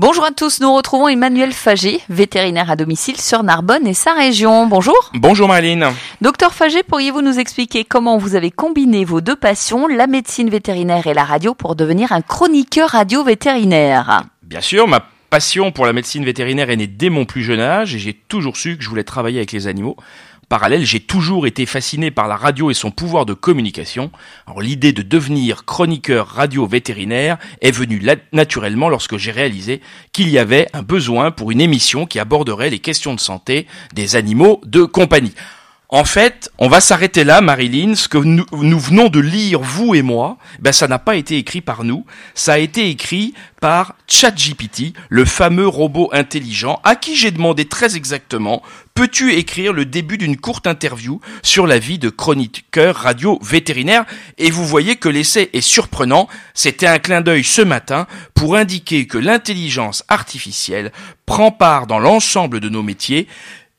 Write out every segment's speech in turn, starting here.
Bonjour à tous, nous retrouvons Emmanuel Fagé, vétérinaire à domicile sur Narbonne et sa région. Bonjour. Bonjour Marlene. Docteur Fagé, pourriez-vous nous expliquer comment vous avez combiné vos deux passions, la médecine vétérinaire et la radio, pour devenir un chroniqueur radio vétérinaire? Bien sûr, ma passion pour la médecine vétérinaire est née dès mon plus jeune âge et j'ai toujours su que je voulais travailler avec les animaux parallèle, j'ai toujours été fasciné par la radio et son pouvoir de communication. L'idée de devenir chroniqueur radio vétérinaire est venue naturellement lorsque j'ai réalisé qu'il y avait un besoin pour une émission qui aborderait les questions de santé des animaux de compagnie. En fait, on va s'arrêter là, Marilyn. Ce que nous, venons de lire, vous et moi, ben ça n'a pas été écrit par nous. Ça a été écrit par ChatGPT, le fameux robot intelligent, à qui j'ai demandé très exactement peux-tu écrire le début d'une courte interview sur la vie de chroniqueur radio vétérinaire? Et vous voyez que l'essai est surprenant. C'était un clin d'œil ce matin pour indiquer que l'intelligence artificielle prend part dans l'ensemble de nos métiers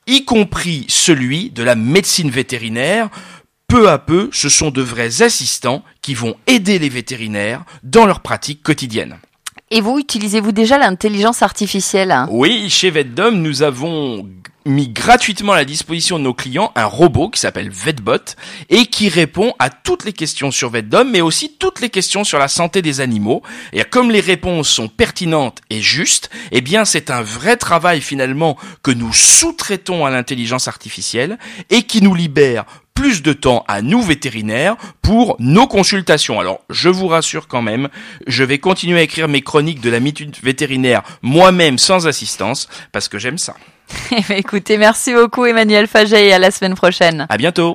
y compris celui de la médecine vétérinaire. Peu à peu, ce sont de vrais assistants qui vont aider les vétérinaires dans leur pratique quotidienne. Et vous, utilisez-vous déjà l'intelligence artificielle Oui, chez VetDom, nous avons mis gratuitement à la disposition de nos clients un robot qui s'appelle VetBot et qui répond à toutes les questions sur VetDom mais aussi toutes les questions sur la santé des animaux. Et comme les réponses sont pertinentes et justes, eh bien c'est un vrai travail finalement que nous sous-traitons à l'intelligence artificielle et qui nous libère plus de temps à nous vétérinaires pour nos consultations. Alors, je vous rassure quand même, je vais continuer à écrire mes chroniques de la vétérinaire moi-même sans assistance parce que j'aime ça. Eh ben, écoutez, merci beaucoup Emmanuel Faget et à la semaine prochaine. À bientôt.